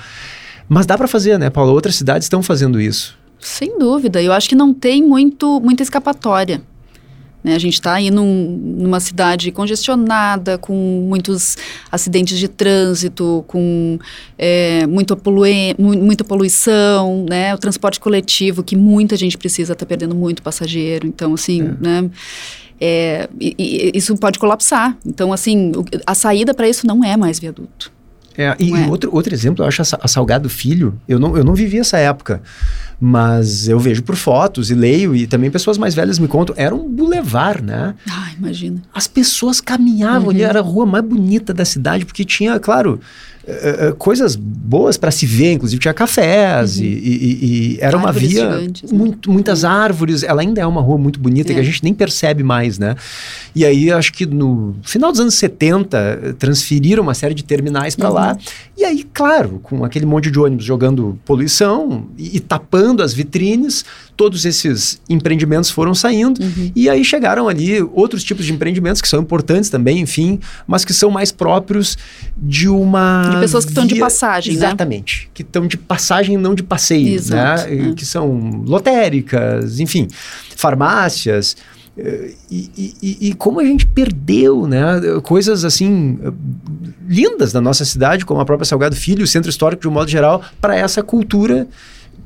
Mas dá para fazer, né, Paulo? Outras cidades estão fazendo isso.
Sem dúvida. Eu acho que não tem muito, muita escapatória. Né? A gente está aí num, numa cidade congestionada, com muitos acidentes de trânsito, com é, muito polui muita poluição, né? o transporte coletivo, que muita gente precisa, está perdendo muito passageiro. Então, assim, é. né? É, e, e, isso pode colapsar. Então, assim, a saída para isso não é mais viaduto.
É, e é. outro, outro exemplo, eu acho a, Salgado Filho, eu não, eu não vivi essa época, mas eu vejo por fotos e leio, e também pessoas mais velhas me contam, era um bulevar, né?
Ah, imagina.
As pessoas caminhavam uhum. ali, era a rua mais bonita da cidade, porque tinha, claro, uh, coisas boas para se ver, inclusive tinha cafés uhum. e, e, e, era árvores uma via gigantes, né? muito, muitas uhum. árvores. Ela ainda é uma rua muito bonita é. que a gente nem percebe mais, né? E aí acho que no final dos anos 70 transferiram uma série de terminais para uhum. lá. E aí, claro, com aquele monte de ônibus jogando poluição e, e tapando as vitrines, todos esses empreendimentos foram saindo uhum. e aí chegaram ali outros tipos de empreendimentos que são importantes também, enfim, mas que são mais próprios de uma
de pessoas que estão de passagem,
né? exatamente,
né?
que estão de passagem não de passeio, né? Exato, né? É. Que são lotéricas, enfim, farmácias. Eh, e, e, e, como a gente perdeu né, coisas assim lindas da nossa cidade, como a própria Salgado Filho, o centro histórico de um modo geral, para essa cultura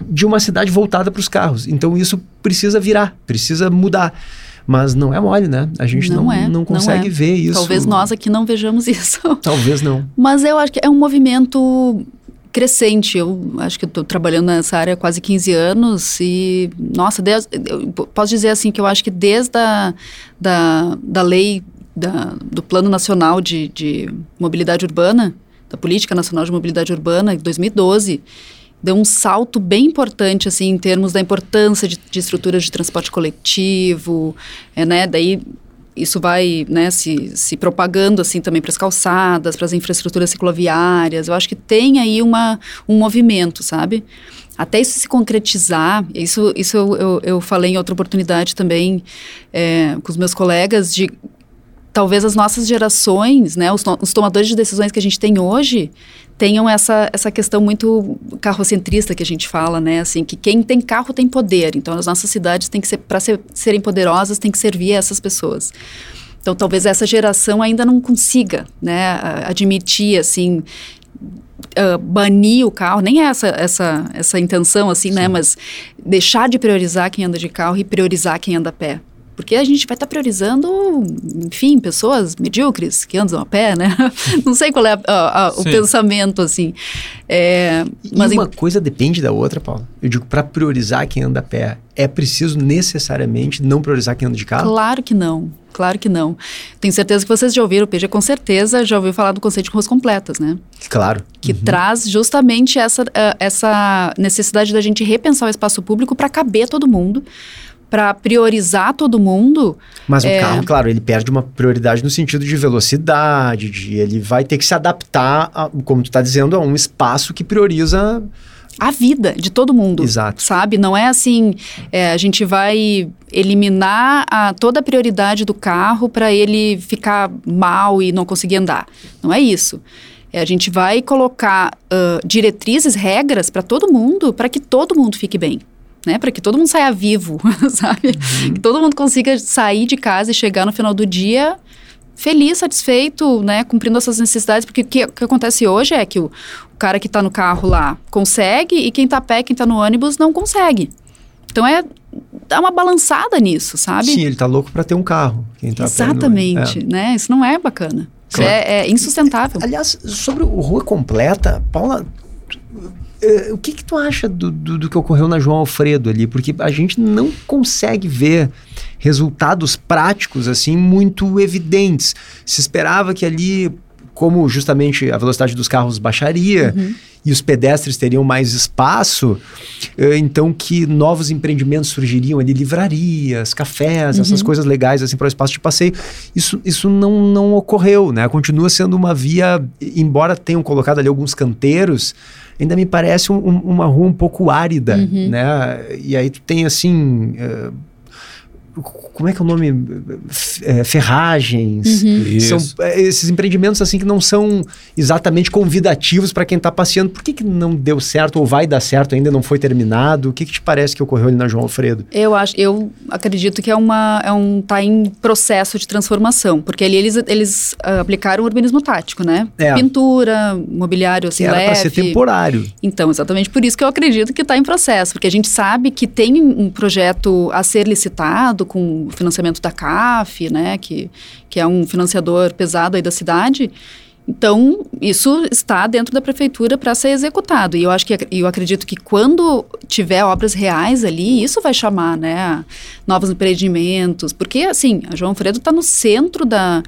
de uma cidade voltada para os carros. Então isso precisa virar, precisa mudar. Mas não é mole, né? A gente não, não, é, não consegue não é. ver isso.
Talvez nós aqui não vejamos isso.
Talvez não.
Mas eu acho que é um movimento crescente. Eu acho que estou trabalhando nessa área há quase 15 anos e, nossa, desde, posso dizer assim que eu acho que desde a da, da lei da, do Plano Nacional de, de Mobilidade Urbana, da Política Nacional de Mobilidade Urbana, em 2012, deu um salto bem importante assim em termos da importância de, de estruturas de transporte coletivo, é, né? Daí isso vai né, se, se propagando assim também para as calçadas, para as infraestruturas cicloviárias. Eu acho que tem aí uma, um movimento, sabe? Até isso se concretizar, isso, isso eu, eu, eu falei em outra oportunidade também é, com os meus colegas, de talvez as nossas gerações, né, os, os, tomadores de decisões que a gente tem hoje, tenham essa, essa questão muito carrocentrista que a gente fala, né? Assim, que quem tem carro tem poder. Então, as nossas cidades têm que ser, para ser, serem poderosas, tem que servir a essas pessoas. Então, talvez essa geração ainda não consiga, né, admitir, assim, uh, banir o carro, nem é essa, essa, essa intenção, assim, né? Sim. né, mas deixar de priorizar quem anda de carro e priorizar quem anda a pé. Porque a gente vai estar tá priorizando, enfim, pessoas medíocres que andam a pé, né? Não sei qual é a, a, a, o pensamento, assim.
É, mas uma em... coisa depende da outra, Paulo. Eu digo, para priorizar quem anda a pé, é preciso necessariamente não priorizar quem anda de carro?
Claro que não. Claro que não. Tenho certeza que vocês já ouviram, o PG com certeza já ouviu falar do conceito de ruas completas, né?
Claro.
Que uhum. traz justamente essa, uh, essa necessidade da gente repensar o espaço público para caber todo mundo para priorizar todo mundo.
Mas é... o carro, claro, ele perde uma prioridade no sentido de velocidade, de ele vai ter que se adaptar, a, como tu está dizendo, a um espaço que prioriza
a vida de todo mundo.
Exato.
Sabe? Não é assim, é, a gente vai eliminar a, toda a prioridade do carro para ele ficar mal e não conseguir andar. Não é isso. É, a gente vai colocar uh, diretrizes, regras para todo mundo, para que todo mundo fique bem. Né, para que todo mundo saia vivo, sabe? Uhum. Que todo mundo consiga sair de casa e chegar no final do dia feliz, satisfeito, né, cumprindo essas necessidades, porque o que, que acontece hoje é que o, o cara que está no carro lá consegue e quem está a pé, quem está no ônibus não consegue. Então é dá uma balançada nisso, sabe?
Sim, ele está louco para ter um carro.
Tá Exatamente, né? Isso não é bacana. Isso claro. é, é, insustentável.
Aliás, sobre o Rua Completa, Paula, uh, o que, que tu acha do, do, do, que ocorreu na João Alfredo ali? Porque a gente não consegue ver resultados práticos assim muito evidentes. Se esperava que ali, como justamente a velocidade dos carros baixaria, uhum e os pedestres teriam mais espaço, eh, então que novos empreendimentos surgiriam ali, livrarias, cafés, uhum. essas coisas legais assim para o espaço de passeio. Isso, isso não, não ocorreu, né? Continua sendo uma via, embora tenham colocado ali alguns canteiros, ainda me parece um, uma rua um pouco árida, uhum. né? E aí tu tem assim... Uh, como é que é o nome? É, ferragens. Uhum. São é, esses empreendimentos assim que não são exatamente convidativos para quem está passeando. Por que, que não deu certo ou vai dar certo ainda não foi terminado? O que, que te parece que ocorreu ali na João Alfredo?
Eu acho, eu acredito que é uma é um tá em processo de transformação, porque ali eles eles uh, aplicaram o urbanismo tático, né? É. Pintura, mobiliário assim,
Era para ser temporário.
Então, exatamente por isso que eu acredito que está em processo, porque a gente sabe que tem um projeto a ser licitado com o financiamento da CAF, né, que, que é um financiador pesado aí da cidade. Então, isso está dentro da prefeitura para ser executado. E eu acho que eu acredito que quando tiver obras reais ali, isso vai chamar, né, novos empreendimentos, porque assim, a João Fredo está no centro da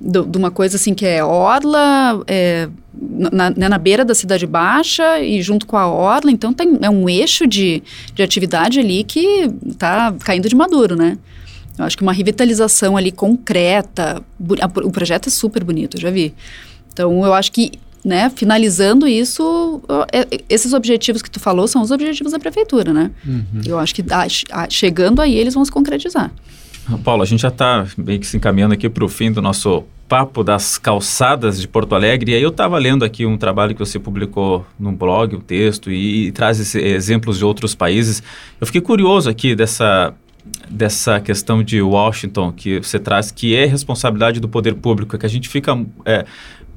de uma coisa assim que é orla, é, na, né, na beira da cidade baixa e junto com a orla, então tem, é um eixo de, de atividade ali que está caindo de maduro, né? Eu acho que uma revitalização ali concreta, o projeto é super bonito, já vi. Então, eu acho que, né, finalizando isso, é, esses objetivos que tu falou são os objetivos da prefeitura, né? Uhum. Eu acho que chegando aí eles vão se concretizar.
Paulo, a gente já está meio que se encaminhando aqui para o fim do nosso papo das calçadas de Porto Alegre. E aí eu estava lendo aqui um trabalho que você publicou num blog, um texto, e, e traz esse, exemplos de outros países. Eu fiquei curioso aqui dessa dessa questão de Washington que você traz, que é responsabilidade do poder público, é que a gente fica é,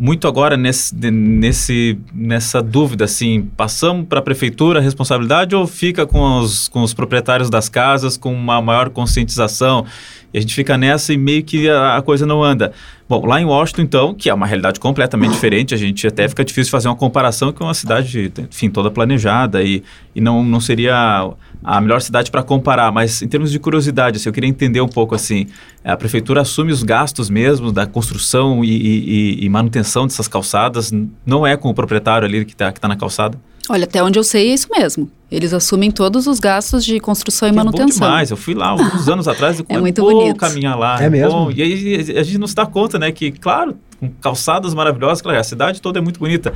muito agora nesse, nesse, nessa dúvida, assim, passamos para a prefeitura a responsabilidade ou fica com os, com os proprietários das casas com uma maior conscientização? E a gente fica nessa e meio que a, a, coisa não anda. Bom, lá em Washington, então, que é uma realidade completamente diferente, a gente até fica difícil fazer uma comparação com uma cidade, enfim, toda planejada e, e não, não seria a melhor cidade para comparar, mas em termos de curiosidade, assim, eu queria entender um pouco assim, a prefeitura assume os gastos mesmo da construção e, e, e manutenção dessas calçadas, não é com o proprietário ali que está que tá na calçada?
Olha, até onde eu sei é isso mesmo. Eles assumem todos os gastos de construção e manutenção. É
bom demais. Eu fui lá alguns anos atrás e
é muito bom bonito.
caminhar lá.
É, é mesmo. Bom.
E aí a gente não se dá conta, né, que claro, com calçadas maravilhosas, claro, a cidade toda é muito bonita,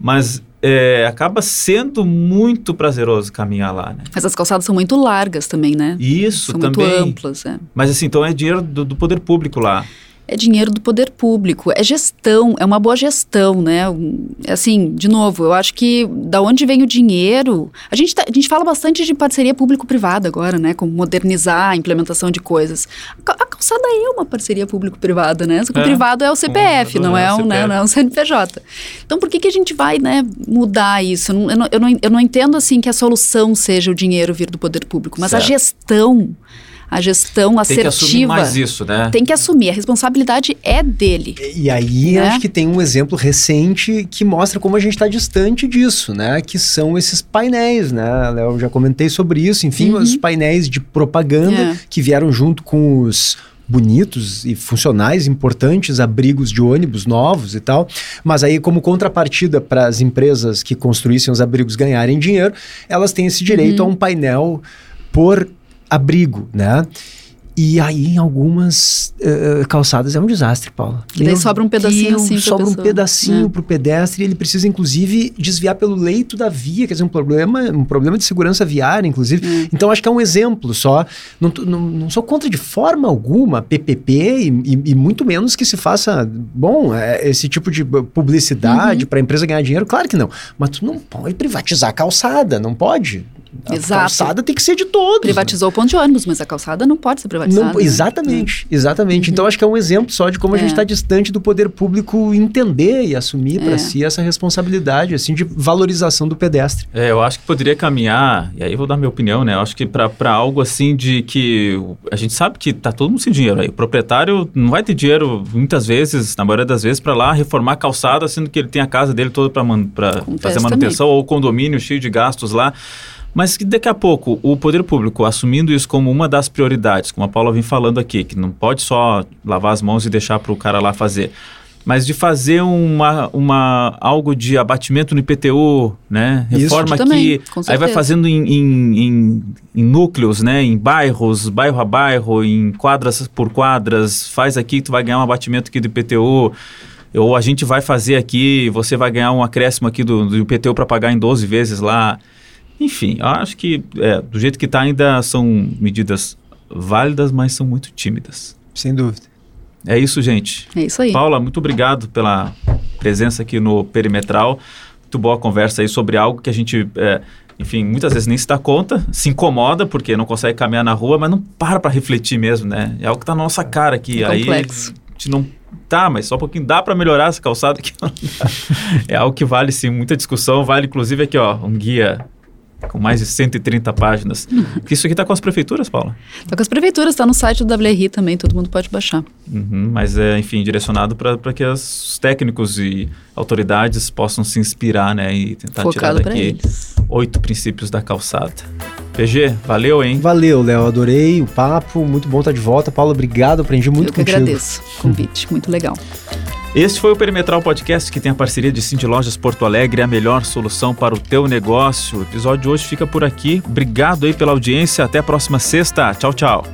mas é, acaba sendo muito prazeroso caminhar lá, né?
Mas as calçadas são muito largas também, né?
Isso,
são
também.
muito amplas, é.
Mas assim, então é dinheiro do, do poder público lá
é dinheiro do poder público, é gestão, é uma boa gestão, né? É assim, de novo, eu acho que da onde vem o dinheiro. A gente, tá, a gente fala bastante de parceria público-privada agora, né? Como modernizar a implementação de coisas. A, calçada é uma parceria público-privada, né? Só que é, o privado é o CPF, não é, um, né, não é um CNPJ. Então, por que, que a gente vai né, mudar isso? Eu não, eu, não, eu, não, eu não entendo assim que a solução seja o dinheiro vir do poder público, mas certo. a gestão a gestão assertiva. Tem que assumir
mais isso, né?
Tem que assumir, a responsabilidade é dele.
E, e aí né? acho que tem um exemplo recente que mostra como a gente está distante disso, né? Que são esses painéis, né? Eu já comentei sobre isso, enfim, uhum. os painéis de propaganda é. que vieram junto com os bonitos e funcionais, importantes abrigos de ônibus novos e tal. Mas aí, como contrapartida para as empresas que construíssem os abrigos ganharem dinheiro, elas têm esse direito uhum. a um painel por abrigo, né? E aí, em algumas uh, calçadas é um desastre, Paula.
Que daí sobra um pedacinho assim
Sobra um pedacinho é. para o pedestre e ele precisa, inclusive, desviar pelo leito da via, quer dizer, um problema, um problema de segurança viária, inclusive. É. Então, acho que é um exemplo só. Não, não, não sou contra de forma alguma PPP e, e, e, muito menos que se faça, bom, é, esse tipo de publicidade uhum. para a empresa ganhar dinheiro. Claro que não. Mas tu não pode privatizar a calçada, não pode. A Exato. calçada tem que ser de todos.
Privatizou né? o ponto de ônibus, mas a calçada não pode ser privatizada. Não,
exatamente, né? exatamente. Uhum. Então acho que é um exemplo só de como é. a gente está distante do poder público entender e assumir é. para si essa responsabilidade, assim, de valorização do pedestre.
É, eu acho que poderia caminhar, e aí eu vou dar minha opinião, né? Eu acho que para algo assim de que a gente sabe que tá todo mundo sem dinheiro aí. O proprietário não vai ter dinheiro muitas vezes, na maioria das vezes, para lá reformar a calçada, sendo que ele tem a casa dele toda para fazer manutenção também. ou condomínio cheio de gastos lá. Mas que daqui a pouco o poder público assumindo isso como uma das prioridades, como a Paula vem falando aqui, que não pode só lavar as mãos e deixar para o cara lá fazer, mas de fazer uma, uma algo de abatimento no IPTU, né? Reforma também, que aí vai fazendo em, em, em, em, núcleos, né? Em bairros, bairro a bairro, em quadras por quadras, faz aqui tu vai ganhar um abatimento aqui do IPTU. Ou a gente vai fazer aqui, você vai ganhar um acréscimo aqui do, do IPTU para pagar em 12 vezes lá. Enfim, acho que é, do jeito que está ainda são medidas válidas, mas são muito tímidas.
Sem dúvida.
É isso, gente.
É isso aí.
Paula, muito obrigado pela presença aqui no Perimetral. Muito boa conversa aí sobre algo que a gente, é, enfim, muitas vezes nem se dá conta, se incomoda porque não consegue caminhar na rua, mas não para para refletir mesmo, né? É algo que está na nossa cara aqui. É aí complexo. a gente não tá, mas só um pouquinho dá para melhorar essa calçada aqui. é algo que vale sim muita discussão, vale inclusive aqui, ó, um guia com mais de 130 páginas. Isso aqui está com as prefeituras, Paula?
Está com as prefeituras, está no site do WRI também, todo mundo pode baixar.
Uhum, mas é, enfim, direcionado para que os técnicos e autoridades possam se inspirar, né, e tentar Focado tirar daqui oito princípios da calçada. PG, valeu, hein?
Valeu, Léo, adorei o papo, muito bom estar de volta. Paula, obrigado, aprendi muito Eu que contigo.
agradeço o convite, muito legal.
Este foi o Perimetral Podcast que tem a parceria de Cindy Lojas Porto Alegre, a melhor solução para o teu negócio. O episódio de hoje fica por aqui. Obrigado aí pela audiência. Até a próxima sexta. Tchau, tchau.